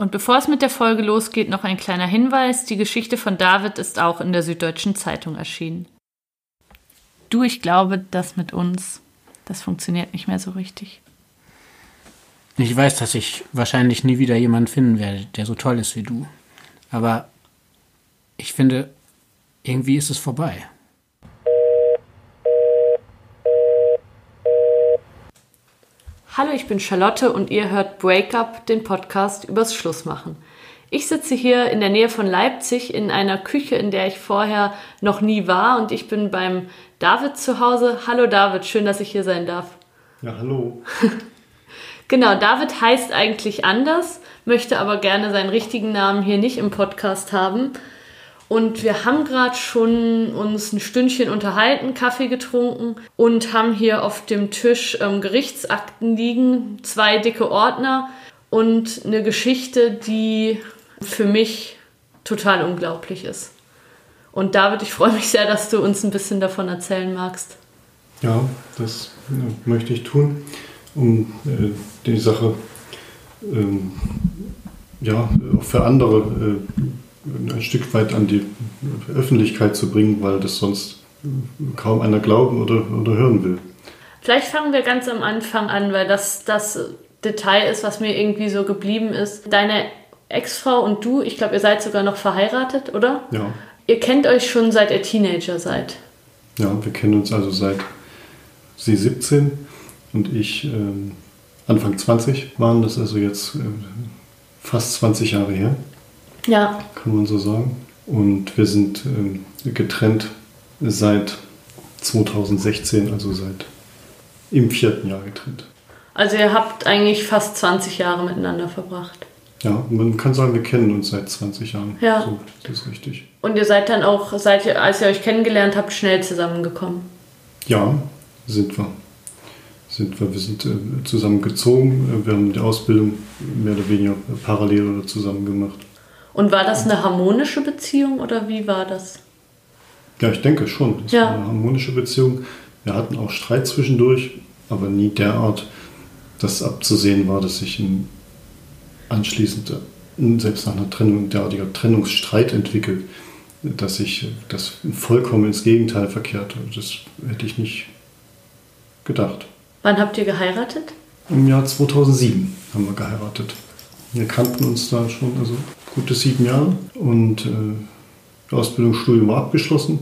Und bevor es mit der Folge losgeht, noch ein kleiner Hinweis. Die Geschichte von David ist auch in der Süddeutschen Zeitung erschienen. Du, ich glaube, das mit uns, das funktioniert nicht mehr so richtig. Ich weiß, dass ich wahrscheinlich nie wieder jemanden finden werde, der so toll ist wie du. Aber ich finde, irgendwie ist es vorbei. Hallo, ich bin Charlotte und ihr hört Breakup, den Podcast übers Schlussmachen. Ich sitze hier in der Nähe von Leipzig in einer Küche, in der ich vorher noch nie war und ich bin beim David zu Hause. Hallo David, schön, dass ich hier sein darf. Ja, hallo. genau, David heißt eigentlich anders, möchte aber gerne seinen richtigen Namen hier nicht im Podcast haben. Und wir haben gerade schon uns ein Stündchen unterhalten, Kaffee getrunken und haben hier auf dem Tisch ähm, Gerichtsakten liegen, zwei dicke Ordner und eine Geschichte, die für mich total unglaublich ist. Und David, ich freue mich sehr, dass du uns ein bisschen davon erzählen magst. Ja, das möchte ich tun, um äh, die Sache ähm, ja, auch für andere äh, ein Stück weit an die Öffentlichkeit zu bringen, weil das sonst kaum einer glauben oder, oder hören will. Vielleicht fangen wir ganz am Anfang an, weil das das Detail ist, was mir irgendwie so geblieben ist. Deine Ex-Frau und du, ich glaube, ihr seid sogar noch verheiratet, oder? Ja. Ihr kennt euch schon seit ihr Teenager seid. Ja, wir kennen uns also seit sie 17 und ich äh, Anfang 20 waren das also jetzt äh, fast 20 Jahre her. Ja. Kann man so sagen. Und wir sind äh, getrennt seit 2016, also seit im vierten Jahr getrennt. Also ihr habt eigentlich fast 20 Jahre miteinander verbracht. Ja, man kann sagen, wir kennen uns seit 20 Jahren. Ja. So, das ist richtig. Und ihr seid dann auch, seit ihr, als ihr euch kennengelernt habt, schnell zusammengekommen? Ja, sind wir. Sind wir. Wir sind äh, zusammengezogen. Wir haben die Ausbildung mehr oder weniger parallel oder zusammen gemacht. Und war das eine harmonische Beziehung oder wie war das? Ja, ich denke schon. Es Ja. war eine harmonische Beziehung. Wir hatten auch Streit zwischendurch, aber nie derart, dass abzusehen war, dass sich ein anschließend, selbst nach einer Trennung, derartiger Trennungsstreit entwickelt, dass sich das vollkommen ins Gegenteil verkehrt. Das hätte ich nicht gedacht. Wann habt ihr geheiratet? Im Jahr 2007 haben wir geheiratet. Wir kannten uns da schon, also gute sieben Jahre. Und äh, die Ausbildung, Studium war abgeschlossen.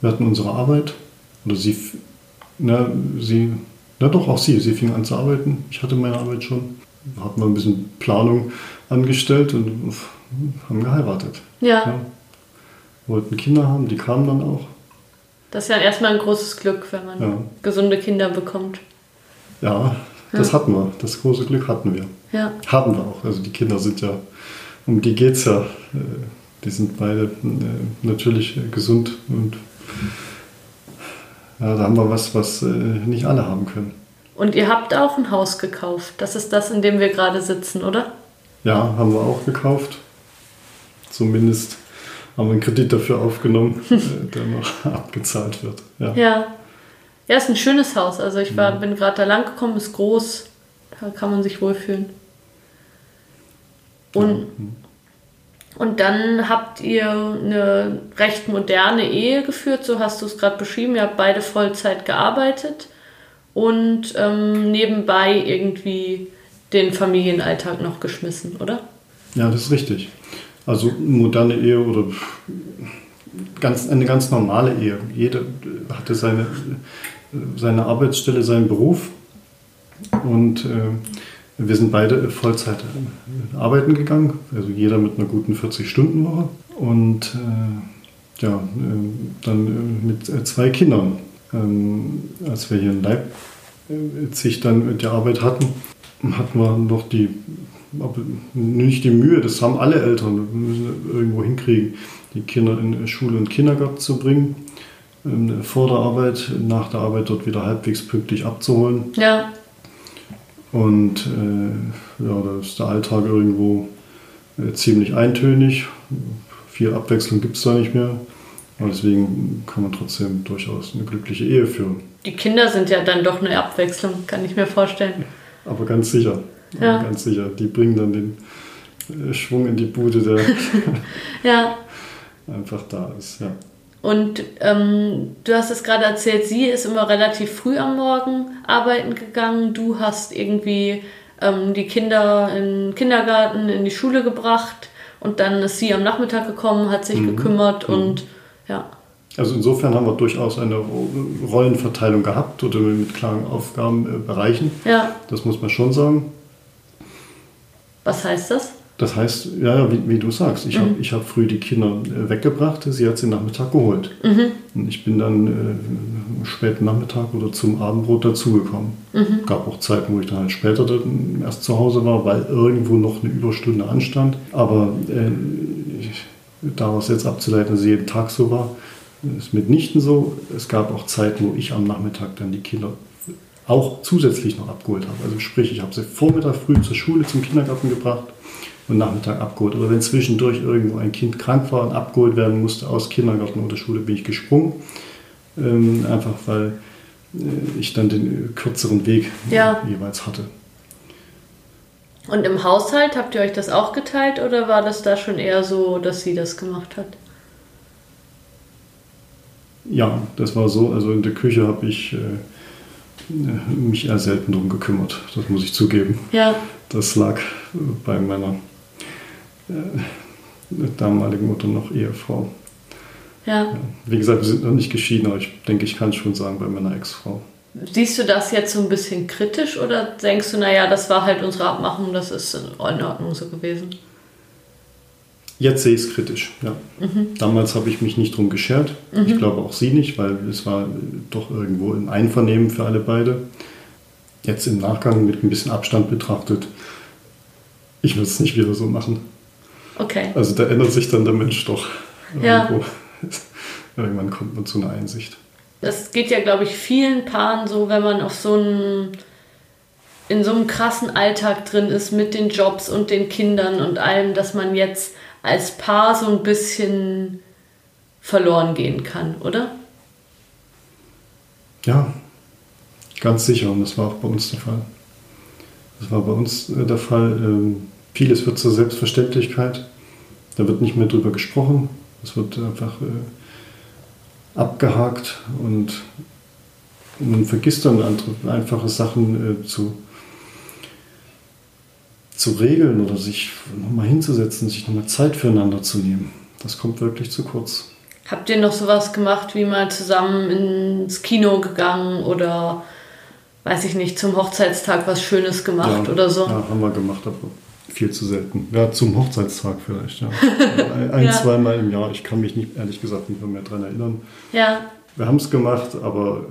Wir hatten unsere Arbeit. Oder sie, na, sie, na doch, auch sie. Sie fing an zu arbeiten. Ich hatte meine Arbeit schon. Hatten wir ein bisschen Planung angestellt und haben geheiratet. Ja. Ja. Wollten Kinder haben, die kamen dann auch. Das ist ja erstmal ein großes Glück, wenn man Ja. gesunde Kinder bekommt. Ja, das Ja. hatten wir. Das große Glück hatten wir. Ja. Haben wir auch. Also die Kinder sind ja, um die geht es ja. Äh, Die sind beide äh, natürlich gesund und ja, da haben wir was, was äh, nicht alle haben können. Und ihr habt auch ein Haus gekauft. Das ist das, in dem wir gerade sitzen, oder? Ja, haben wir auch gekauft. Zumindest haben wir einen Kredit dafür aufgenommen, der noch abgezahlt wird. Ja. Ja. Ja, ist ein schönes Haus. Also ich war, bin gerade da lang gekommen, ist groß. Da kann man sich wohlfühlen. Und, und dann habt ihr eine recht moderne Ehe geführt, so hast du es gerade beschrieben. Ihr habt beide Vollzeit gearbeitet und ähm, nebenbei irgendwie den Familienalltag noch geschmissen, oder? Ja, das ist richtig. Also moderne Ehe oder ganz, eine ganz normale Ehe. Jeder hatte seine, seine Arbeitsstelle, seinen Beruf und äh, wir sind beide Vollzeit äh, arbeiten gegangen, also jeder mit einer guten 40-Stunden-Woche und äh, ja, äh, dann äh, mit äh, zwei Kindern. Ähm, als wir hier in Leipzig dann die Arbeit hatten, hatten wir noch die, nicht die Mühe, das haben alle Eltern, wir müssen irgendwo hinkriegen, die Kinder in Schule und Kindergarten zu bringen, ähm, vor der Arbeit, nach der Arbeit dort wieder halbwegs pünktlich abzuholen. Ja. Und äh, ja, da ist der Alltag irgendwo äh, ziemlich eintönig. Viel Abwechslung gibt es da nicht mehr. Aber deswegen kann man trotzdem durchaus eine glückliche Ehe führen. Die Kinder sind ja dann doch eine Abwechslung, kann ich mir vorstellen. Aber ganz sicher. Ja. Ganz sicher. Die bringen dann den äh, Schwung in die Bude, der Ja. einfach da ist. Ja. Und ähm, du hast es gerade erzählt, sie ist immer relativ früh am Morgen arbeiten gegangen. Du hast irgendwie ähm, die Kinder in den Kindergarten, in die Schule gebracht und dann ist sie am Nachmittag gekommen, hat sich gekümmert und ja. Also insofern haben wir durchaus eine Rollenverteilung gehabt oder mit klaren Aufgabenbereichen. Ja, Das muss man schon sagen. was heißt das? Das heißt, ja, wie, wie du sagst, ich habe ich hab früh die Kinder äh, weggebracht, sie hat sie Nachmittag geholt. Und ich bin dann äh, späten Nachmittag oder zum Abendbrot dazugekommen. Gab auch Zeiten, wo ich dann halt später dann erst zu Hause war, weil irgendwo noch eine Überstunde anstand. Aber äh, daraus jetzt abzuleiten, dass es jeden Tag so war, ist mitnichten so. Es gab auch Zeiten, wo ich am Nachmittag dann die Kinder auch zusätzlich noch abgeholt habe. Also sprich, ich habe sie Vormittag früh zur Schule, zum Kindergarten gebracht und Nachmittag abgeholt. Oder wenn zwischendurch irgendwo ein Kind krank war und abgeholt werden musste aus Kindergarten oder Schule, bin ich gesprungen. Ähm, einfach weil äh, ich dann den äh, kürzeren Weg äh, Ja. jeweils hatte. Und im Haushalt habt ihr euch das auch geteilt oder war das da schon eher so, dass sie das gemacht hat? Ja, das war so. Also in der Küche habe ich äh, mich eher selten drum gekümmert. Das muss ich zugeben. Ja, Das lag bei meiner äh, damaligen Mutter noch Ehefrau. ja. Wie gesagt, wir sind noch nicht geschieden, aber ich denke, ich kann schon sagen, bei meiner Ex-Frau. Siehst du das jetzt so ein bisschen kritisch oder denkst du, naja, das war halt unsere Abmachung, das ist in Ordnung so gewesen? Jetzt sehe ich es kritisch, ja. Damals habe ich mich nicht drum geschert. Ich glaube auch sie nicht, weil es war doch irgendwo ein Einvernehmen für alle beide. Jetzt im Nachgang mit ein bisschen Abstand betrachtet, ich würde es nicht wieder so machen. Okay. Also da ändert sich dann der Mensch doch Ja. irgendwo. Irgendwann kommt man zu einer Einsicht. Das geht ja, glaube ich, vielen Paaren so, wenn man auf so einem in so einem krassen Alltag drin ist mit den Jobs und den Kindern und allem, dass man jetzt als Paar so ein bisschen verloren gehen kann, oder? Ja, ganz sicher. Und das war auch bei uns der Fall. Das war bei uns äh, der Fall. Ähm, Vieles wird zur Selbstverständlichkeit. Da wird nicht mehr drüber gesprochen. Es wird einfach äh, abgehakt und man vergisst dann andere, einfache Sachen äh, zu, zu regeln oder sich nochmal hinzusetzen, sich nochmal Zeit füreinander zu nehmen. Das kommt wirklich zu kurz. Habt ihr noch sowas gemacht, wie mal zusammen ins Kino gegangen oder weiß ich nicht, zum Hochzeitstag was Schönes gemacht ja, oder so? Ja, haben wir gemacht, aber viel zu selten. Ja, zum Hochzeitstag vielleicht, ja. ein, Ja. zweimal im Jahr. Ich kann mich nicht, ehrlich gesagt nicht mehr, mehr daran erinnern. Ja, Wir haben es gemacht, aber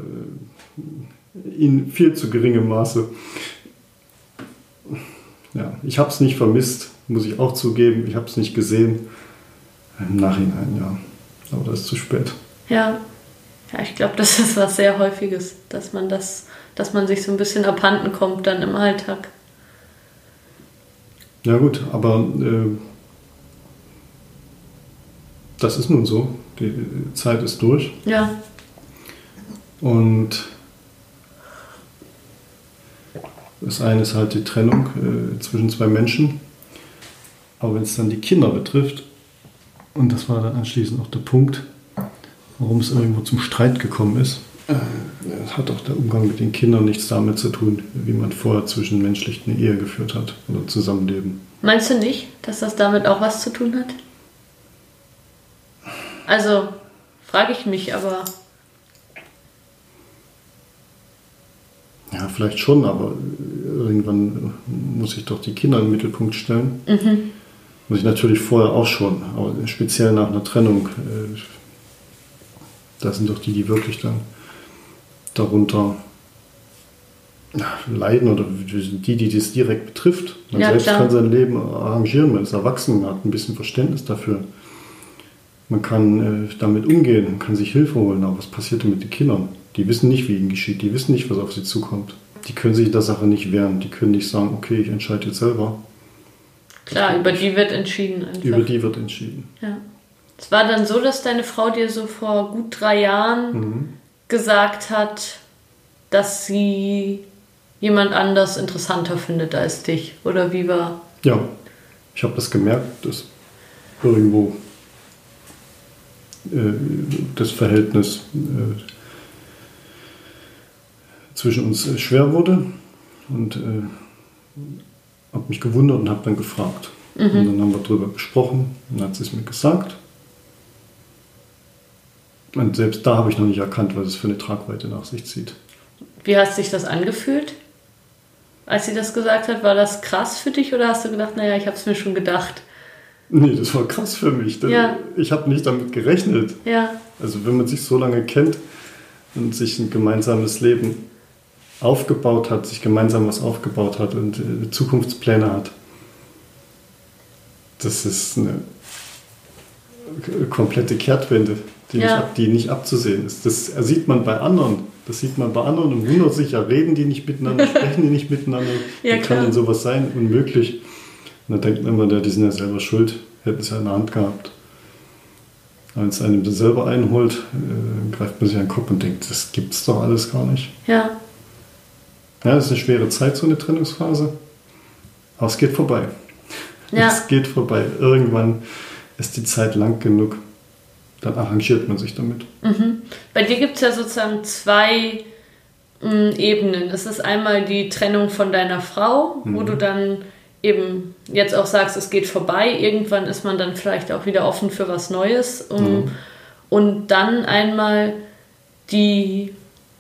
äh, in viel zu geringem Maße. Ja, ich habe es nicht vermisst, muss ich auch zugeben. Ich habe es nicht gesehen. Im Nachhinein, ja. Aber das ist zu spät. ja. Ja, ich glaube, das ist was sehr häufiges, dass man das, dass man sich so ein bisschen abhanden kommt dann im Alltag. Ja gut, aber äh, das ist nun so. Die Zeit ist durch. Ja, Und das eine ist halt die Trennung äh, zwischen zwei Menschen. Aber wenn es dann die Kinder betrifft, und das war dann anschließend auch der Punkt, warum es irgendwo zum Streit gekommen ist, äh, hat auch der Umgang mit den Kindern nichts damit zu tun, wie man vorher zwischenmenschlich eine Ehe geführt hat oder Zusammenleben. Meinst du nicht, dass das damit auch was zu tun hat? Also, frage ich mich, aber Ja, vielleicht schon, aber irgendwann muss ich doch die Kinder in den Mittelpunkt stellen. Muss ich natürlich vorher auch schon, aber speziell nach einer Trennung, äh, da sind doch die, die wirklich dann darunter leiden oder die, die das direkt betrifft. Man Ja, selbst klar. kann sein Leben arrangieren, man ist erwachsen, man hat ein bisschen Verständnis dafür. Man kann äh, damit umgehen, man kann sich Hilfe holen, aber was passiert denn mit den Kindern? Die wissen nicht, wie ihnen geschieht, die wissen nicht, was auf sie zukommt. Die können sich der Sache nicht wehren, die können nicht sagen, okay, ich entscheide jetzt selber. klar, über die wird entschieden einfach. Über die wird entschieden. Ja. Es war dann so, dass deine Frau dir so vor gut drei Jahren Mhm. Gesagt hat, dass sie jemand anders interessanter findet als dich? Oder wie war? Ja, ich habe das gemerkt, dass irgendwo äh, das Verhältnis äh, zwischen uns äh, schwer wurde und äh, habe mich gewundert und habe dann gefragt. Mhm. Und dann haben wir darüber gesprochen und dann hat sie es mir gesagt. Und selbst da habe ich noch nicht erkannt, was es für eine Tragweite nach sich zieht. Wie hast sich das angefühlt, als sie das gesagt hat? War das krass für dich oder hast du gedacht, naja, ich habe es mir schon gedacht? Nee, das war krass für mich. Denn ja. Ich habe nicht damit gerechnet. Ja. Also wenn man sich so lange kennt und sich ein gemeinsames Leben aufgebaut hat, sich gemeinsam was aufgebaut hat und äh, Zukunftspläne hat, das ist eine komplette Kehrtwende, die, ja. nicht, ab, die nicht abzusehen ist. Das sieht man bei anderen. Das sieht man bei anderen und wundert sich, ja, reden die nicht miteinander, sprechen die nicht miteinander. ja, Wie kann denn sowas sein? Unmöglich. Und da denkt man immer, die sind ja selber schuld, hätten es ja in der Hand gehabt. Wenn es einem selber einholt, äh, greift man sich an den Kopf und denkt, das gibt es doch alles gar nicht. Ja. Ja, das ist eine schwere Zeit, so eine Trennungsphase. Aber es geht vorbei. Ja. Es geht vorbei. Irgendwann ist die Zeit lang genug. Dann arrangiert man sich damit. Mhm. Bei dir gibt es ja sozusagen zwei mh, mm, Ebenen. Es ist einmal die Trennung von deiner Frau, mhm. wo du dann eben jetzt auch sagst, es geht vorbei. Irgendwann ist man dann vielleicht auch wieder offen für was Neues. Um, mhm. Und dann einmal die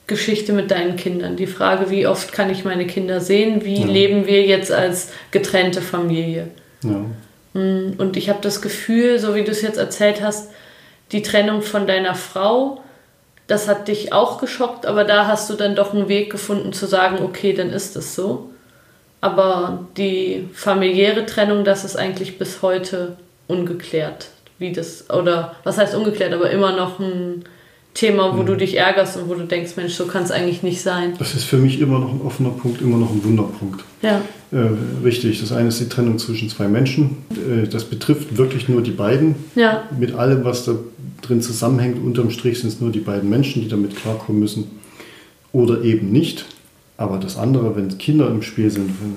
Geschichte mit deinen Kindern. Die Frage, wie oft kann ich meine Kinder sehen? Wie ja. leben wir jetzt als getrennte Familie? Ja. Mm, und ich habe das Gefühl, so wie du es jetzt erzählt hast, die Trennung von deiner Frau, das hat dich auch geschockt, aber da hast du dann doch einen Weg gefunden zu sagen, okay, dann ist es so. Aber die familiäre Trennung, das ist eigentlich bis heute ungeklärt. Wie das, oder was heißt ungeklärt, aber immer noch ein Thema, wo mhm. du dich ärgerst und wo du denkst, Mensch, so kann es eigentlich nicht sein. Das ist für mich immer noch ein offener Punkt, immer noch ein Wunderpunkt. Ja. Äh, richtig, das eine ist die Trennung zwischen zwei Menschen. Äh, das betrifft wirklich nur die beiden. Ja. Mit allem, was da drin zusammenhängt, unterm Strich sind es nur die beiden Menschen, die damit klarkommen müssen. Oder eben nicht. Aber das andere, wenn Kinder im Spiel sind, wenn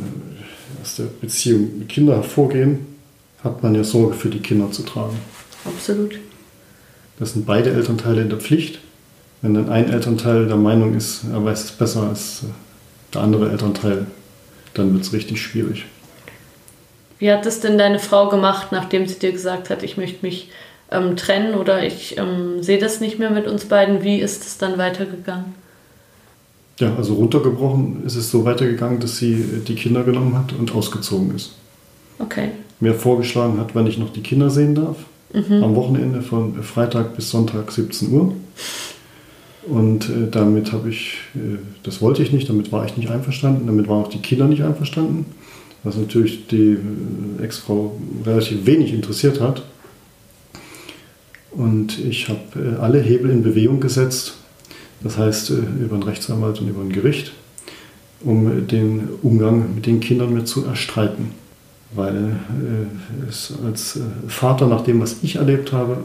aus der Beziehung Kinder hervorgehen, hat man ja Sorge für die Kinder zu tragen. Absolut. Das sind beide Elternteile in der Pflicht. Wenn dann ein Elternteil der Meinung ist, er weiß es besser als der andere Elternteil, dann wird es richtig schwierig. Wie hat es denn deine Frau gemacht, nachdem sie dir gesagt hat, ich möchte mich ähm, trennen oder ich ähm, sehe das nicht mehr mit uns beiden? Wie ist es dann weitergegangen? Ja, also runtergebrochen ist es so weitergegangen, dass sie die Kinder genommen hat und ausgezogen ist. Okay. Mir vorgeschlagen hat, wann ich noch die Kinder sehen darf. Mhm. Am Wochenende von Freitag bis Sonntag 17 Uhr. Und äh, damit habe ich, äh, das wollte ich nicht, damit war ich nicht einverstanden, damit waren auch die Kinder nicht einverstanden, was natürlich die äh, Ex-Frau relativ wenig interessiert hat. Und ich habe äh, alle Hebel in Bewegung gesetzt, das heißt äh, über einen Rechtsanwalt und über ein Gericht, um den Umgang mit den Kindern mir zu erstreiten. Weil äh, es als äh, Vater, nach dem, was ich erlebt habe,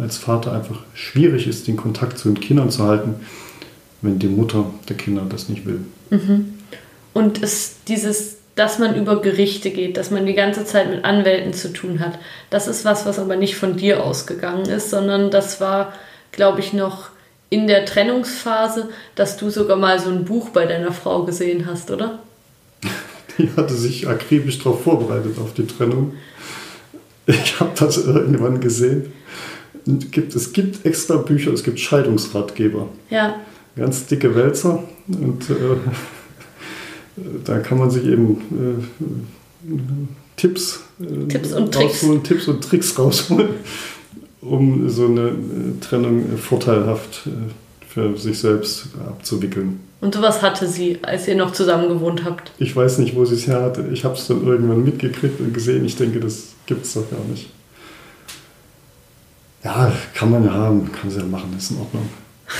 als Vater einfach schwierig ist, den Kontakt zu den Kindern zu halten, wenn die Mutter der Kinder das nicht will. Mhm. Und es, dieses, dass man über Gerichte geht, dass man die ganze Zeit mit Anwälten zu tun hat, das ist was, was aber nicht von dir ausgegangen ist, sondern das war, glaube ich, noch in der Trennungsphase, dass du sogar mal so ein Buch bei deiner Frau gesehen hast, oder? Die hatte sich akribisch darauf vorbereitet, auf die Trennung. Ich habe das irgendwann gesehen. Es gibt extra Bücher, es gibt Scheidungsratgeber. Ja. Ganz dicke Wälzer. Und äh, da kann man sich eben äh, Tipps, äh, Tipps, und Tricks. Tipps und Tricks rausholen um so eine äh, Trennung vorteilhaft äh, für sich selbst abzuwickeln. Und sowas hatte sie, als ihr noch zusammen gewohnt habt? Ich weiß nicht, wo sie es her hatte. Ich habe es dann irgendwann mitgekriegt und gesehen. Ich denke, das gibt es doch gar nicht. Ja, kann man ja haben, kann sie ja machen, ist in Ordnung.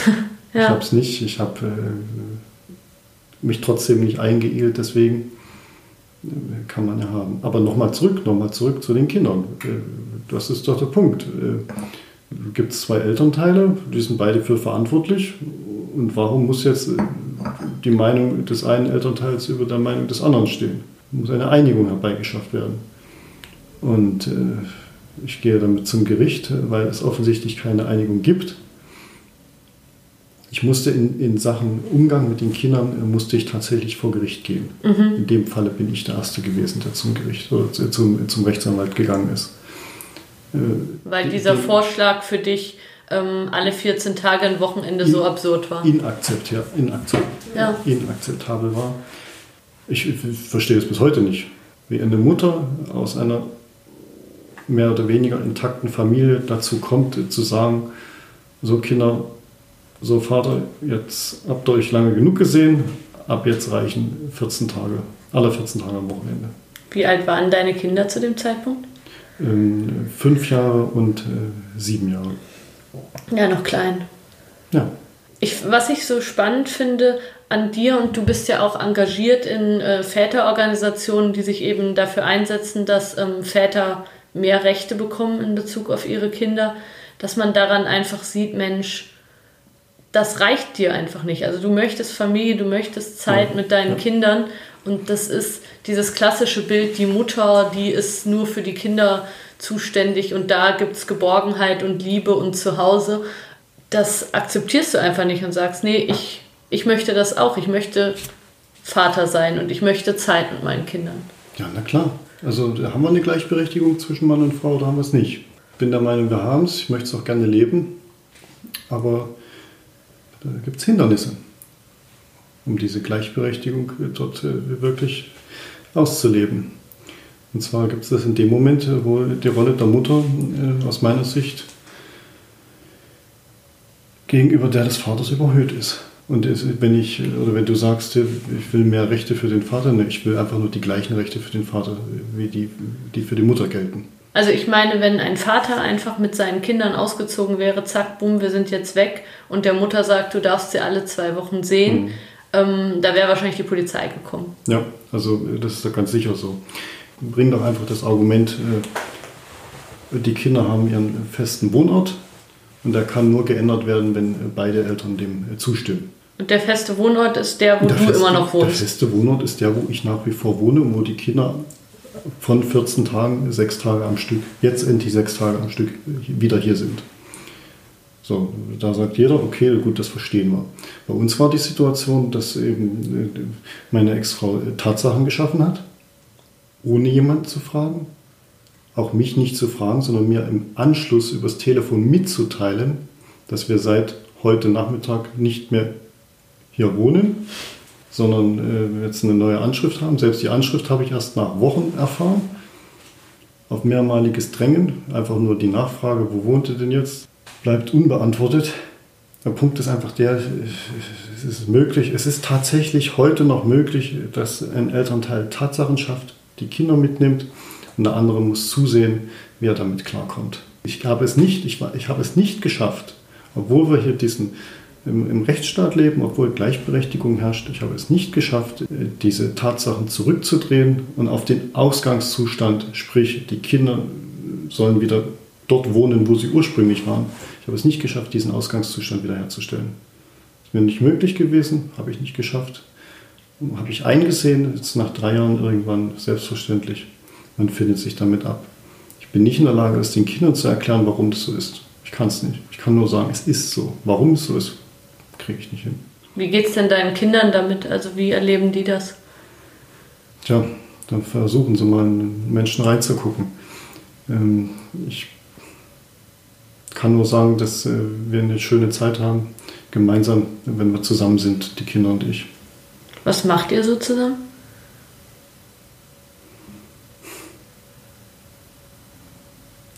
ja. Ich habe es nicht. Ich habe äh, mich trotzdem nicht eingeehlt, deswegen kann man ja haben. Aber nochmal zurück, nochmal zurück zu den Kindern. Äh, das ist doch der Punkt. Äh, Gibt es zwei Elternteile, die sind beide für verantwortlich. Und warum muss jetzt äh, die Meinung des einen Elternteils über der Meinung des anderen stehen. Es muss eine Einigung herbeigeschafft werden. Und äh, ich gehe damit zum Gericht, weil es offensichtlich keine Einigung gibt. Ich musste in, in Sachen Umgang mit den Kindern, äh, musste ich tatsächlich vor Gericht gehen. Mhm. In dem Falle bin ich der Erste gewesen, der zum Gericht oder zum, zum Rechtsanwalt gegangen ist. Äh, weil dieser die, Vorschlag für dich ähm, alle 14 Tage ein Wochenende in, so absurd war. Inakzept, ja, inakzept, ja. Inakzeptabel war. Ich, ich verstehe es bis heute nicht. Wie eine Mutter aus einer mehr oder weniger intakten Familie dazu kommt, zu sagen, so Kinder, so Vater, jetzt habt ihr euch lange genug gesehen, ab jetzt reichen 14 Tage, alle 14 Tage am Wochenende. Wie alt waren deine Kinder zu dem Zeitpunkt? Ähm, fünf Jahre und äh, sieben Jahre. Ja, noch klein. Ja. Ich, was ich so spannend finde an dir, und du bist ja auch engagiert in äh, Väterorganisationen, die sich eben dafür einsetzen, dass ähm, Väter mehr Rechte bekommen in Bezug auf ihre Kinder, dass man daran einfach sieht, Mensch, das reicht dir einfach nicht. Also du möchtest Familie, du möchtest Zeit ja, mit deinen ja. Kindern und das ist dieses klassische Bild, die Mutter, die ist nur für die Kinder zuständig und da gibt es Geborgenheit und Liebe und Zuhause. Das akzeptierst du einfach nicht und sagst, nee, ich, ich möchte das auch. Ich möchte Vater sein und ich möchte Zeit mit meinen Kindern. Ja, na klar. Also haben wir eine Gleichberechtigung zwischen Mann und Frau oder haben wir es nicht? Ich bin der Meinung, wir haben es. Ich möchte es auch gerne leben. Aber da gibt es Hindernisse, um diese Gleichberechtigung dort äh, wirklich auszuleben. Und zwar gibt es das in dem Moment, wo die Rolle der Mutter äh, aus meiner Sicht gegenüber der des Vaters überhöht ist. Und wenn ich, oder wenn du sagst, ich will mehr Rechte für den Vater, ne, ich will einfach nur die gleichen Rechte für den Vater, wie die, die für die Mutter gelten. Also ich meine, wenn ein Vater einfach mit seinen Kindern ausgezogen wäre, zack, bumm, wir sind jetzt weg und der Mutter sagt, du darfst sie alle zwei Wochen sehen, mhm. ähm, da wäre wahrscheinlich die Polizei gekommen. Ja, also das ist doch ganz sicher so. Bring doch einfach das Argument, äh, die Kinder haben ihren festen Wohnort und der kann nur geändert werden, wenn beide Eltern dem äh, zustimmen. Und der feste Wohnort ist der, wo der du feste, immer noch wohnst? Der feste Wohnort ist der, wo ich nach wie vor wohne und wo die Kinder von 14 Tagen, sechs Tage am Stück, jetzt endlich sechs Tage am Stück wieder hier sind. So, da sagt jeder, okay, gut, das verstehen wir. Bei uns war die Situation, dass eben äh, meine Ex-Frau Tatsachen geschaffen hat, ohne jemanden zu fragen, auch mich nicht zu fragen, sondern mir im Anschluss übers Telefon mitzuteilen, dass wir seit heute Nachmittag nicht mehr hier wohnen, sondern äh, jetzt eine neue Anschrift haben. Selbst die Anschrift habe ich erst nach Wochen erfahren. Auf mehrmaliges Drängen, einfach nur die Nachfrage, wo wohnt ihr denn jetzt, bleibt unbeantwortet. Der Punkt ist einfach der, es ist möglich, es ist tatsächlich heute noch möglich, dass ein Elternteil Tatsachen schafft, die Kinder mitnimmt und der andere muss zusehen, wie er damit klarkommt. Ich habe es nicht, ich, ich habe es nicht geschafft, obwohl wir hier diesen im, im, Rechtsstaat leben, obwohl Gleichberechtigung herrscht. Ich habe es nicht geschafft, diese Tatsachen zurückzudrehen und auf den Ausgangszustand, sprich die Kinder sollen wieder dort wohnen, wo sie ursprünglich waren. Ich habe es nicht geschafft, diesen Ausgangszustand wiederherzustellen. Ist mir nicht möglich gewesen, habe ich nicht geschafft. Habe ich eingesehen, jetzt nach drei Jahren irgendwann selbstverständlich. Man findet sich damit ab. Ich bin nicht in der Lage, es den Kindern zu erklären, warum das so ist. Ich kann es nicht. Ich kann nur sagen, es ist so. Warum es so ist, kriege ich nicht hin. Wie geht es denn deinen Kindern damit? Also wie erleben die das? Tja, dann versuchen sie mal in den Menschen reinzugucken. Ähm, ich kann nur sagen, dass äh, wir eine schöne Zeit haben, gemeinsam, wenn wir zusammen sind, die Kinder und ich. Was macht ihr so zusammen?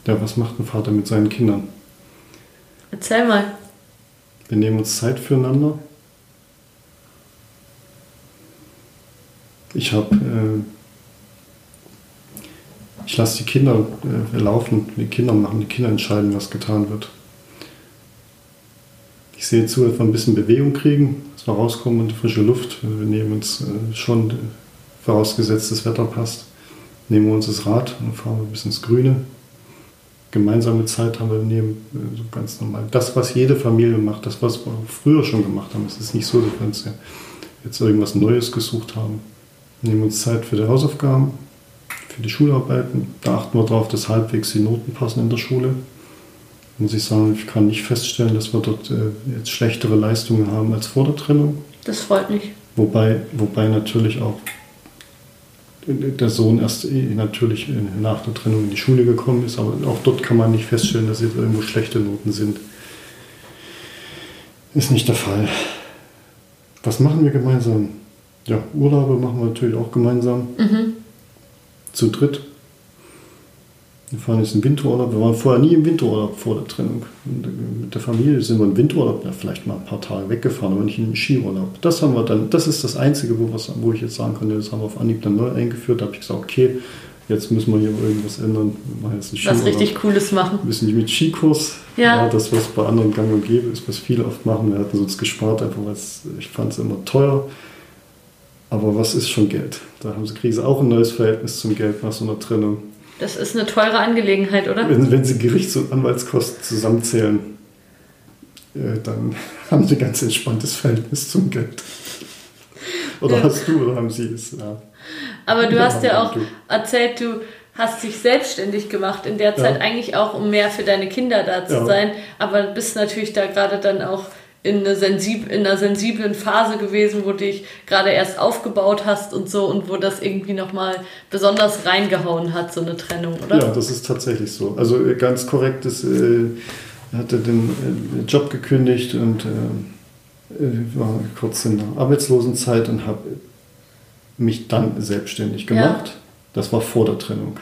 Ja, was macht ein Vater mit seinen Kindern? Erzähl mal. Wir nehmen uns Zeit füreinander. Ich habe, äh, ich lasse die Kinder äh, laufen, die Kinder machen, die Kinder entscheiden, was getan wird. Ich sehe zu, dass wir ein bisschen Bewegung kriegen, dass wir rauskommen die frische Luft. Wir nehmen uns äh, schon, vorausgesetzt das Wetter passt, nehmen wir uns das Rad und fahren ein bisschen ins Grüne, gemeinsame Zeit haben wir neben äh, so ganz normal. Das, was jede Familie macht, das, was wir früher schon gemacht haben, es ist nicht so, dass wir uns jetzt irgendwas Neues gesucht haben. Nehmen uns Zeit für die Hausaufgaben, für die Schularbeiten. Da achten wir darauf, dass halbwegs die Noten passen in der Schule. Muss ich sagen, ich kann nicht feststellen, dass wir dort äh, jetzt schlechtere Leistungen haben als vor der Trennung. Das freut mich. Wobei, wobei natürlich auch der Sohn erst eh natürlich nach der Trennung in die Schule gekommen ist, aber auch dort kann man nicht feststellen, dass jetzt irgendwo schlechte Noten sind. Ist nicht der Fall. Was machen wir gemeinsam? Ja, Urlaube machen wir natürlich auch gemeinsam. Mhm. Zu dritt. Wir fahren jetzt in Winterurlaub. Wir waren vorher nie im Winterurlaub vor der Trennung. Mit der Familie sind wir im Winterurlaub, ja, vielleicht mal ein paar Tage weggefahren, aber nicht in den Skiurlaub. Das haben wir dann, das ist das Einzige, wo, was, wo ich jetzt sagen kann, das haben wir auf Anhieb dann neu eingeführt. Da habe ich gesagt, okay, jetzt müssen wir hier irgendwas ändern. Wir machen jetzt einen Was richtig Cooles machen. Ein bisschen mit Skikurs. Ja. ja. Das, was bei anderen gang und gäbe ist, was viele oft machen. Wir hatten uns gespart, einfach weil ich fand es immer teuer. Aber was ist schon Geld? Da haben sie, kriegen sie auch ein neues Verhältnis zum Geld nach so einer Trennung. Das ist eine teure Angelegenheit, oder? Wenn, wenn sie Gerichts- und Anwaltskosten zusammenzählen, äh, dann haben sie ein ganz entspanntes Verhältnis zum Geld. Oder Ja. hast du oder haben sie es? Ja. Aber du Ja, hast ja auch du. erzählt, du hast dich selbstständig gemacht in der Zeit eigentlich auch, um mehr für deine Kinder da zu sein. Aber bist natürlich da gerade dann auch in, eine sensib in einer sensiblen Phase gewesen, wo du dich gerade erst aufgebaut hast und so und wo das irgendwie nochmal besonders reingehauen hat, so eine Trennung, oder? Ja, das ist tatsächlich so. Also äh, ganz korrekt, ist, äh, hatte den äh, Job gekündigt und äh, äh, war kurz in der Arbeitslosenzeit und habe mich dann selbstständig Ja. gemacht. Das war vor der Trennung.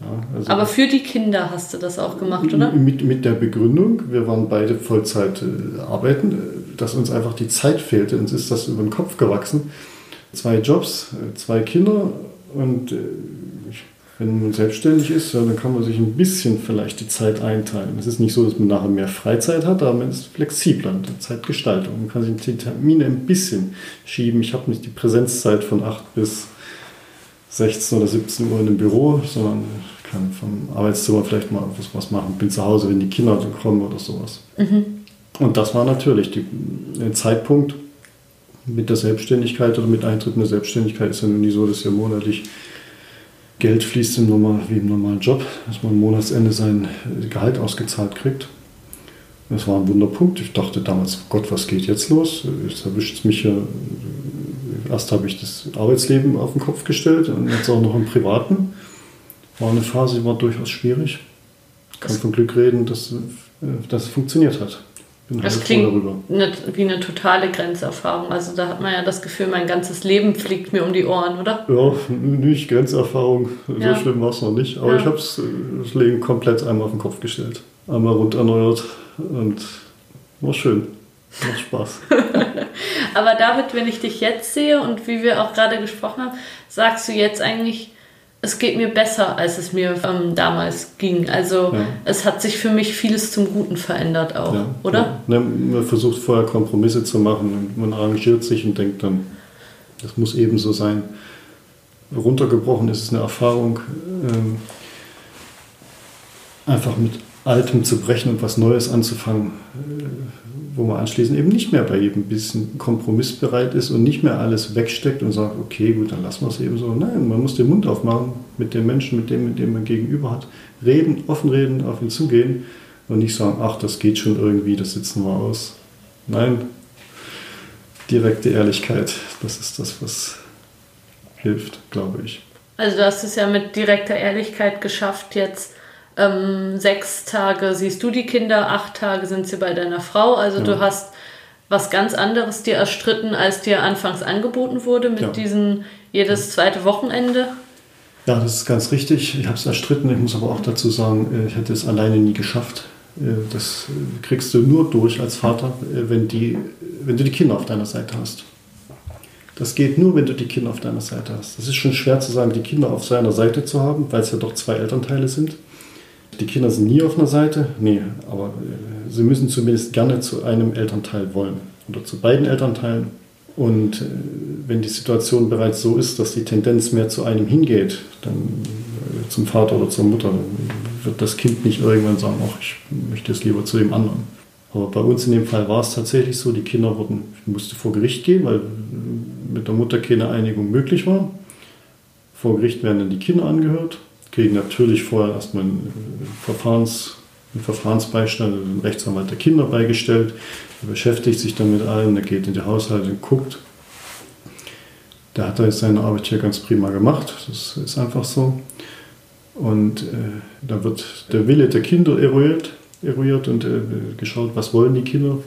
Ja, also Aber für die Kinder hast du das auch gemacht, oder? Mit, mit der Begründung, wir waren beide Vollzeit äh, arbeiten, äh, dass uns einfach die Zeit fehlte. Uns ist das über den Kopf gewachsen. Zwei Jobs, äh, zwei Kinder und äh, wenn man selbstständig ist, ja, dann kann man sich ein bisschen vielleicht die Zeit einteilen. Es ist nicht so, dass man nachher mehr Freizeit hat, aber man ist flexibler in der Zeitgestaltung. Man kann sich die Termine ein bisschen schieben. Ich habe nicht die Präsenzzeit von 8 bis 16 oder 17 Uhr in dem Büro, sondern ich kann vom Arbeitszimmer vielleicht mal was, was machen. Bin zu Hause, wenn die Kinder dann kommen oder sowas. Und das war natürlich die, der Zeitpunkt mit der Selbstständigkeit oder mit Eintritt in der Selbstständigkeit ist ja nun nie so, dass ja monatlich Geld fließt im normal, wie im normalen Job, dass man am Monatsende sein Gehalt ausgezahlt kriegt. Das war ein Wunderpunkt. Ich dachte damals, Gott, was geht jetzt los? Jetzt erwischt es mich ja. Erst habe ich das Arbeitsleben auf den Kopf gestellt und jetzt auch noch im Privaten. War eine Phase, die war durchaus schwierig. Ich kann von Glück reden, dass, äh, dass es funktioniert hat. Bin Das klingt eine, wie eine totale Grenzerfahrung. Also da hat man ja das Gefühl, mein ganzes Leben fliegt mir um die Ohren, oder? Ja, nicht Grenzerfahrung, Ja. so schlimm war es noch nicht. Aber Ja. ich habe das Leben komplett einmal auf den Kopf gestellt. Einmal rund erneuert und war schön. Macht Spaß. Aber David, wenn ich dich jetzt sehe und wie wir auch gerade gesprochen haben, sagst du jetzt eigentlich, es geht mir besser, als es mir ähm, damals ging. Also Ja. es hat sich für mich vieles zum Guten verändert auch, Ja, oder? Ja. Ne, Man versucht vorher Kompromisse zu machen und man arrangiert sich und denkt dann, das muss eben so sein. Runtergebrochen ist es eine Erfahrung, ähm, einfach mit Altem zu brechen und was Neues anzufangen, äh, wo man anschließend eben nicht mehr bei jedem bisschen kompromissbereit ist und nicht mehr alles wegsteckt und sagt, okay, gut, dann lassen wir es eben so. Nein, man muss den Mund aufmachen mit dem Menschen, mit dem, mit dem man gegenüber hat. Reden, offen reden, auf ihn zugehen und nicht sagen, ach, das geht schon irgendwie, das sitzen wir aus. Nein, direkte Ehrlichkeit, das ist das, was hilft, glaube ich. Also du hast es ja mit direkter Ehrlichkeit geschafft, jetzt ähm, sechs Tage siehst du die Kinder, acht Tage sind sie bei deiner Frau. Also Ja. du hast was ganz anderes dir erstritten, als dir anfangs angeboten wurde mit Ja. diesen jedes zweite Wochenende. Ja, das ist ganz richtig. Ich habe es erstritten. Ich muss aber auch dazu sagen, äh, ich hätte es alleine nie geschafft. Äh, Das äh, kriegst du nur durch als Vater, wenn, die, wenn du die Kinder auf deiner Seite hast. Das geht nur, wenn du die Kinder auf deiner Seite hast. Das ist schon schwer zu sagen, die Kinder auf seiner Seite zu haben, weil es ja doch zwei Elternteile sind. Die Kinder sind nie auf einer Seite. Nee, aber äh, sie müssen zumindest gerne zu einem Elternteil wollen oder zu beiden Elternteilen. Und äh, wenn die Situation bereits so ist, dass die Tendenz mehr zu einem hingeht, dann äh, zum Vater oder zur Mutter, wird das Kind nicht irgendwann sagen, ach, ich möchte es lieber zu dem anderen. Aber bei uns in dem Fall war es tatsächlich so, die Kinder wurden, musste vor Gericht gehen, weil mit der Mutter keine Einigung möglich war. Vor Gericht werden dann die Kinder angehört, kriegen natürlich vorher erstmal einen, äh, Verfahrens, einen Verfahrensbeistand, einen Rechtsanwalt der Kinder beigestellt. Der beschäftigt sich dann mit allem, der geht in die Haushalte und guckt. Der hat da jetzt seine Arbeit hier ganz prima gemacht, das ist einfach so. Und äh, da wird der Wille der Kinder eruiert, eruiert und äh, geschaut, was wollen die Kinder.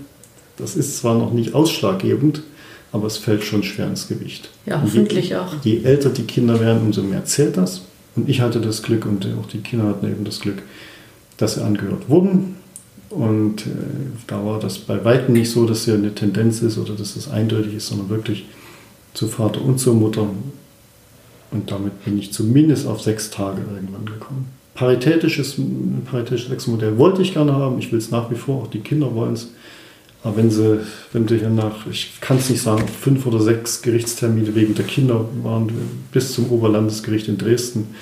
Das ist zwar noch nicht ausschlaggebend, aber es fällt schon schwer ins Gewicht. Ja, hoffentlich je, auch. Je älter die Kinder werden, umso mehr zählt das. Und ich hatte das Glück und auch die Kinder hatten eben das Glück, dass sie angehört wurden. Und äh, da war das bei weitem nicht so, dass hier eine Tendenz ist oder dass es eindeutig ist, sondern wirklich zu Vater und zur Mutter. Und damit bin ich zumindest auf sechs Tage irgendwann gekommen. Paritätisches, paritätisches Wechselmodell wollte ich gerne haben. Ich will es nach wie vor, auch die Kinder wollen es. Aber wenn sie, wenn du hier nach, ich kann es nicht sagen, fünf oder sechs Gerichtstermine wegen der Kinder waren bis zum Oberlandesgericht in Dresden,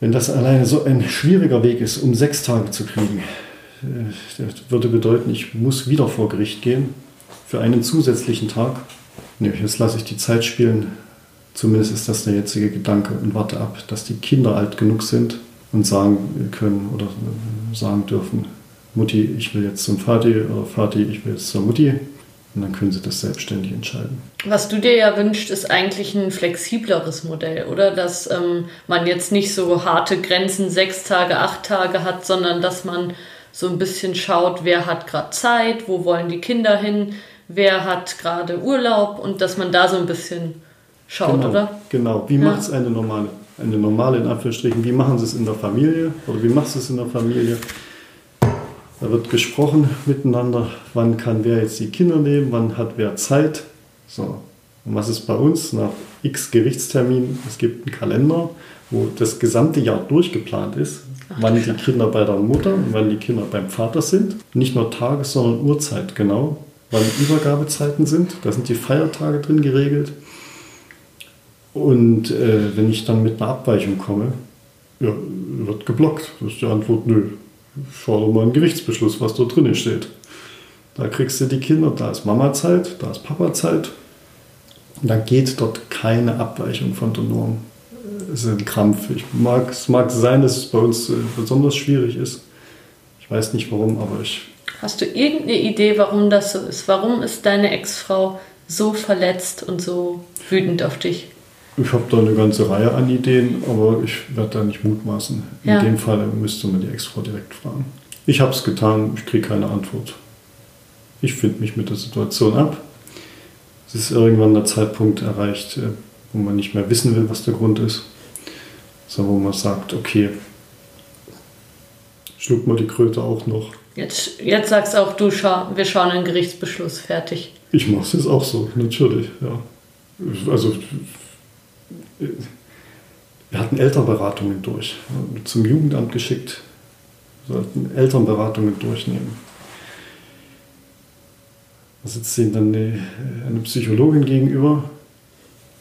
wenn das alleine so ein schwieriger Weg ist, um sechs Tage zu kriegen, äh, das würde bedeuten, ich muss wieder vor Gericht gehen für einen zusätzlichen Tag. Nee, jetzt lasse ich die Zeit spielen. Zumindest ist das der jetzige Gedanke und warte ab, dass die Kinder alt genug sind und sagen können oder sagen dürfen, Mutti, ich will jetzt zum Vati oder Vati, ich will jetzt zur Mutti. Und dann können sie das selbstständig entscheiden. Was du dir ja wünscht, ist eigentlich ein flexibleres Modell, oder? Dass ähm, man jetzt nicht so harte Grenzen, sechs Tage, acht Tage hat, sondern dass man so ein bisschen schaut, wer hat gerade Zeit, wo wollen die Kinder hin, wer hat gerade Urlaub und dass man da so ein bisschen schaut, genau, oder? Genau. Wie Ja. macht es eine normale, eine normale in Anführungsstrichen, wie machen sie es in der Familie oder wie machst du es in der Familie? Da wird gesprochen miteinander, wann kann wer jetzt die Kinder nehmen, wann hat wer Zeit. So. Und was ist bei uns nach x Gerichtsterminen? Es gibt einen Kalender, wo das gesamte Jahr durchgeplant ist, Ach, wann die. Kinder bei der Mutter und wann die Kinder beim Vater sind. Nicht nur Tages-, sondern Uhrzeit genau, wann Übergabezeiten sind. Da sind die Feiertage drin geregelt. Und äh, wenn ich dann mit einer Abweichung komme, ja, wird geblockt. Das ist die Antwort, nö, fordere mal einen Gerichtsbeschluss, was dort drinnen steht. Da kriegst du die Kinder, da ist Mama-Zeit, da ist Papa-Zeit. Und da geht dort keine Abweichung von der Norm. Es ist ein Krampf. Ich mag, es mag sein, dass es bei uns äh, besonders schwierig ist. Ich weiß nicht warum, aber ich Hast du irgendeine Idee, warum das so ist? Warum ist deine Ex-Frau so verletzt und so wütend auf dich? Ich habe da eine ganze Reihe an Ideen, aber ich werde da nicht mutmaßen. In Ja. dem Fall müsste man die Ex-Frau direkt fragen. Ich habe es getan, ich kriege keine Antwort. Ich finde mich mit der Situation ab. Es ist irgendwann der Zeitpunkt erreicht, äh, wo man nicht mehr wissen will, was der Grund ist, sondern wo man sagt, okay, schluckt mal die Kröte auch noch. Jetzt, jetzt sagst auch du, schau, wir schauen einen Gerichtsbeschluss, fertig. Ich mache es jetzt auch so, natürlich, ja. Also, wir hatten Elternberatungen durch, zum Jugendamt geschickt, sollten Elternberatungen durchnehmen. Da sitzt ihnen dann eine, eine Psychologin gegenüber,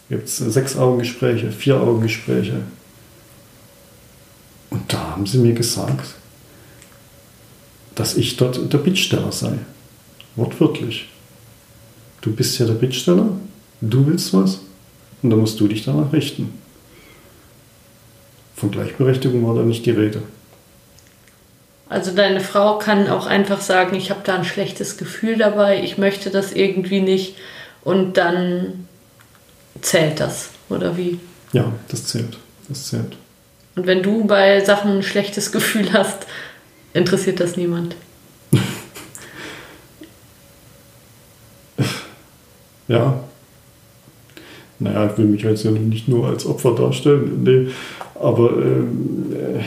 gibt es sechs Augengespräche, vier Augengespräche. Und da haben sie mir gesagt, dass ich dort der Bittsteller sei. Wortwörtlich. Du bist ja der Bittsteller, du willst was und dann musst du dich danach richten. Von Gleichberechtigung war da nicht die Rede. Also deine Frau kann auch einfach sagen, ich habe da ein schlechtes Gefühl dabei, ich möchte das irgendwie nicht und dann zählt das, oder wie? Ja, das zählt. Das zählt. Und wenn du bei Sachen ein schlechtes Gefühl hast, interessiert das niemand. Ja. Naja, ich will mich jetzt ja nicht nur als Opfer darstellen, nee, aber ähm, äh,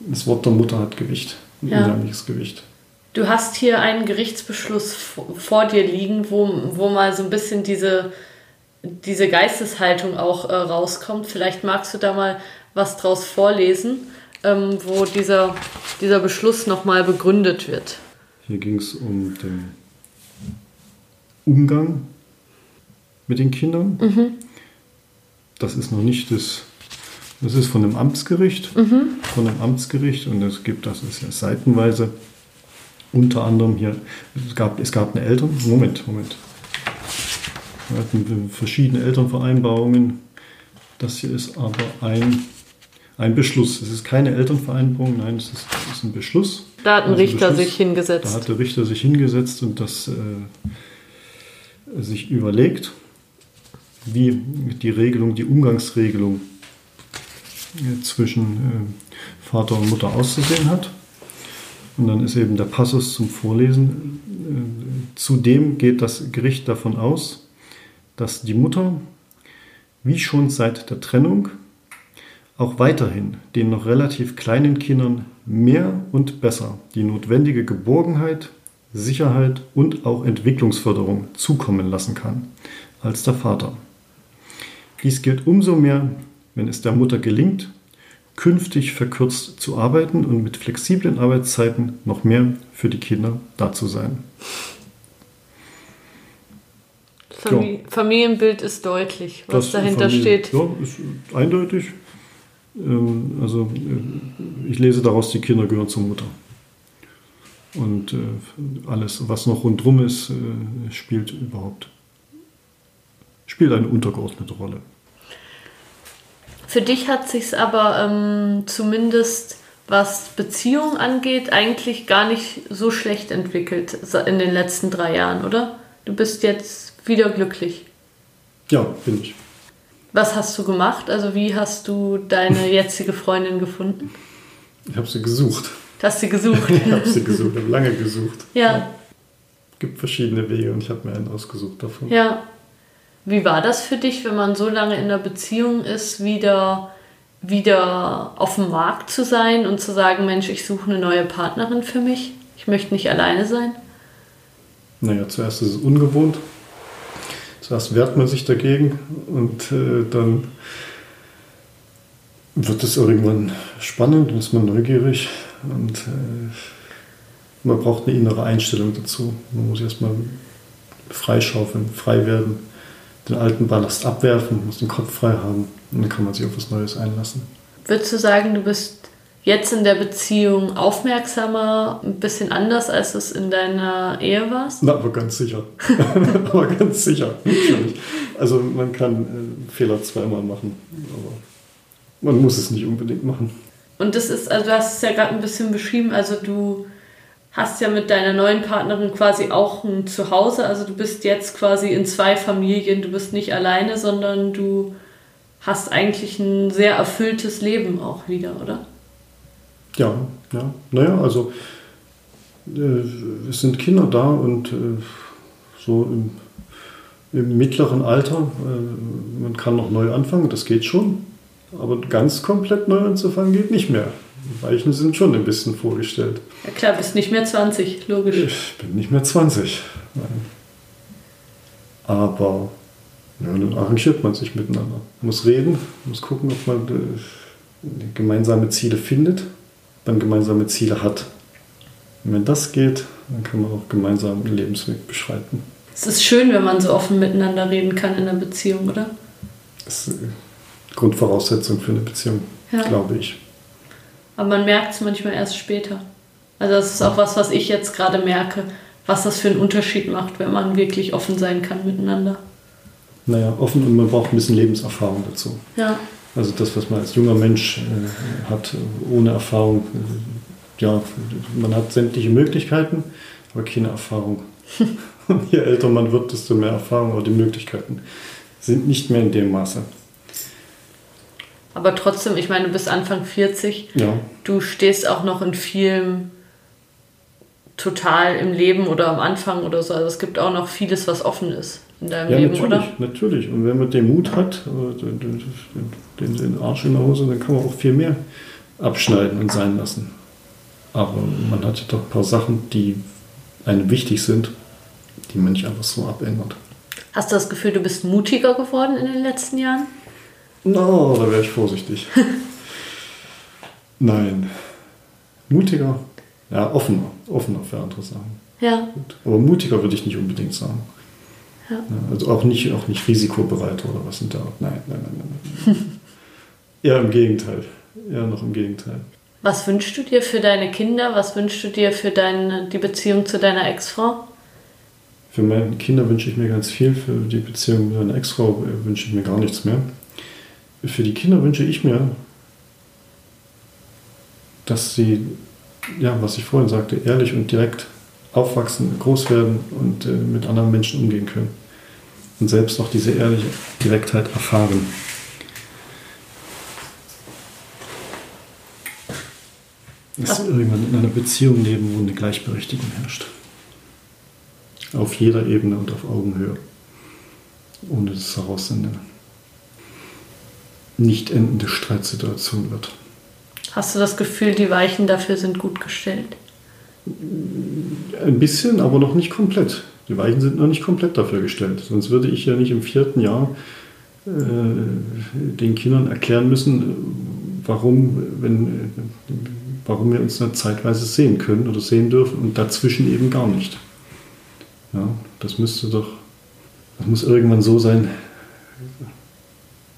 das Wort der Mutter hat Gewicht, ein Ja. unheimliches Gewicht. Du hast hier einen Gerichtsbeschluss vor dir liegen, wo, wo mal so ein bisschen diese, diese Geisteshaltung auch äh, rauskommt. Vielleicht magst du da mal was draus vorlesen, ähm, wo dieser, dieser Beschluss nochmal begründet wird. Hier ging es um den Umgang mit den Kindern. Das ist noch nicht das, das ist von einem Amtsgericht, von einem Amtsgericht und es gibt, das ist ja seitenweise, unter anderem hier, es gab, es gab eine Eltern, Moment, Moment. Wir hatten verschiedene Elternvereinbarungen. Das hier ist aber ein, ein Beschluss. Es ist keine Elternvereinbarung, nein, es ist, es ist ein Beschluss. Da hat ein Also Richter Beschluss, sich hingesetzt. Da hat der Richter sich hingesetzt und das äh, sich überlegt, wie die Regelung, die Umgangsregelung äh, zwischen äh, Vater und Mutter auszusehen hat. Und dann ist eben der Passus zum Vorlesen. Äh, Zudem geht das Gericht davon aus, dass die Mutter, wie schon seit der Trennung, auch weiterhin den noch relativ kleinen Kindern mehr und besser die notwendige Geborgenheit, Sicherheit und auch Entwicklungsförderung zukommen lassen kann als der Vater. Dies gilt umso mehr, wenn es der Mutter gelingt, künftig verkürzt zu arbeiten und mit flexiblen Arbeitszeiten noch mehr für die Kinder da zu sein. Famili Familienbild ist deutlich, was Das dahinter Familie- steht. Ja, ist eindeutig. Ähm, Also äh, ich lese daraus, die Kinder gehören zur Mutter. Und äh, alles, was noch rundherum ist, äh, spielt überhaupt spielt eine untergeordnete Rolle. Für dich hat sich's aber ähm, zumindest was Beziehungen angeht eigentlich gar nicht so schlecht entwickelt in den letzten drei Jahren, oder? Du bist jetzt wieder glücklich. Ja, bin ich. Was hast du gemacht? Also wie hast du deine jetzige Freundin gefunden? Ich habe sie gesucht. Du hast sie gesucht. Ich habe sie gesucht, habe lange gesucht. ja, Es gibt verschiedene Wege und ich habe mir einen ausgesucht davon. ja. Wie war das für dich, wenn man so lange in einer Beziehung ist, wieder, wieder auf dem Markt zu sein und zu sagen, Mensch, ich suche eine neue Partnerin für mich? Ich möchte nicht alleine sein? Naja, zuerst ist es ungewohnt. Zuerst wehrt man sich dagegen und äh, dann wird es irgendwann spannend und ist man neugierig und äh, man braucht eine innere Einstellung dazu. Man muss erstmal freischaufeln, frei werden, den alten Ballast abwerfen, muss den Kopf frei haben und dann kann man sich auf was Neues einlassen. Würdest du sagen, du bist jetzt in der Beziehung aufmerksamer, ein bisschen anders, als es in deiner Ehe warst? Na, aber ganz sicher. aber ganz sicher, natürlich. Also man kann äh, Fehler zweimal machen, aber man muss es nicht unbedingt machen. Und das ist, also du hast es ja gerade ein bisschen beschrieben, also du hast ja mit deiner neuen Partnerin quasi auch ein Zuhause, also du bist jetzt quasi in zwei Familien, du bist nicht alleine, sondern du hast eigentlich ein sehr erfülltes Leben auch wieder, oder? Ja, ja. Naja, also äh, es sind Kinder da und äh, so im, im mittleren Alter, äh, man kann noch neu anfangen, das geht schon. Aber ganz komplett neu anzufangen geht nicht mehr. Die Weichen sind schon ein bisschen vorgestellt. Ja klar, bist nicht mehr 20, logisch. Ich bin nicht mehr 20. Nein. Aber ja, dann arrangiert man sich miteinander. Man muss reden, muss gucken, ob man äh, gemeinsame Ziele findet, dann gemeinsame Ziele hat. Und wenn das geht, dann kann man auch gemeinsam einen Lebensweg beschreiten. Es ist schön, wenn man so offen miteinander reden kann in einer Beziehung, oder? Das ist eine Grundvoraussetzung für eine Beziehung, Ja. glaube ich. Aber man merkt es manchmal erst später. Also das ist auch was, was ich jetzt gerade merke, was das für einen Unterschied macht, wenn man wirklich offen sein kann miteinander. Naja, offen und man braucht ein bisschen Lebenserfahrung dazu. Ja, Also das, was man als junger Mensch äh, hat, ohne Erfahrung, äh, ja, man hat sämtliche Möglichkeiten, aber keine Erfahrung. Und je älter man wird, desto mehr Erfahrung, aber die Möglichkeiten sind nicht mehr in dem Maße. Aber trotzdem, ich meine, du bist Anfang 40, Ja, du stehst auch noch in vielem total im Leben oder am Anfang oder so. Also es gibt auch noch vieles, was offen ist in deinem ja Leben, natürlich, oder? natürlich. Und wenn man den Mut hat, äh, den, den, den, den Arsch in der Hose, dann kann man auch viel mehr abschneiden und sein lassen. Aber man hat ja doch ein paar Sachen, die einem wichtig sind, die man nicht einfach so abändert. Hast du das Gefühl, du bist mutiger geworden in den letzten Jahren? No, da wäre ich vorsichtig. Nein. Mutiger? Ja, offener. Offener für andere Sachen. Ja. Aber mutiger würde ich nicht unbedingt sagen. Ja. Ja, also auch nicht, auch nicht risikobereiter oder was in der Art. Nein, nein, nein, nein. nein. Eher im Gegenteil. Eher noch im Gegenteil. Was wünschst du dir für deine Kinder? Was wünschst du dir für deine, die Beziehung zu deiner Ex-Frau? Für meine Kinder wünsche ich mir ganz viel, für die Beziehung mit meiner Ex-Frau äh, wünsche ich mir gar nichts mehr. Für die Kinder wünsche ich mir, dass sie, ja, was ich vorhin sagte, ehrlich und direkt aufwachsen, groß werden und äh, mit anderen Menschen umgehen können. Und selbst auch diese ehrliche Direktheit erfahren. Dass sie irgendwann in einer Beziehung leben, wo eine Gleichberechtigung herrscht. Auf jeder Ebene und auf Augenhöhe. Ohne daraus eine nicht endende Streitsituation wird. Hast du das Gefühl, die Weichen dafür sind gut gestellt? Ein bisschen, aber noch nicht komplett. Die Weichen sind noch nicht komplett dafür gestellt. Sonst würde ich ja nicht im vierten Jahr äh, den Kindern erklären müssen, warum, wenn, warum wir uns nicht zeitweise sehen können oder sehen dürfen und dazwischen eben gar nicht. Ja, das müsste doch, das muss irgendwann so sein,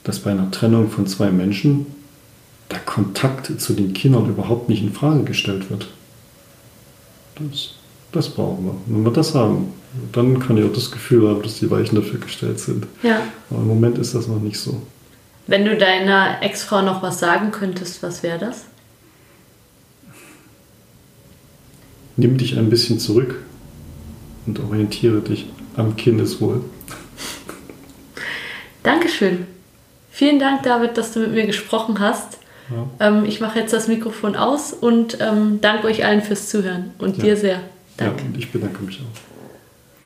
dass bei einer Trennung von zwei Menschen der Kontakt zu den Kindern überhaupt nicht in Frage gestellt wird. Das, das brauchen wir. Wenn wir das haben, dann kann ich auch das Gefühl haben, dass die Weichen dafür gestellt sind. Ja. Aber im Moment ist das noch nicht so. Wenn du deiner Ex-Frau noch was sagen könntest, was wäre das? Nimm dich ein bisschen zurück und orientiere dich am Kindeswohl. Dankeschön. Vielen Dank, David, dass du mit mir gesprochen hast. Ja. Ähm, ich mache jetzt das Mikrofon aus und ähm, danke euch allen fürs Zuhören und Ja. dir sehr. Danke. Ja, ich bedanke mich auch.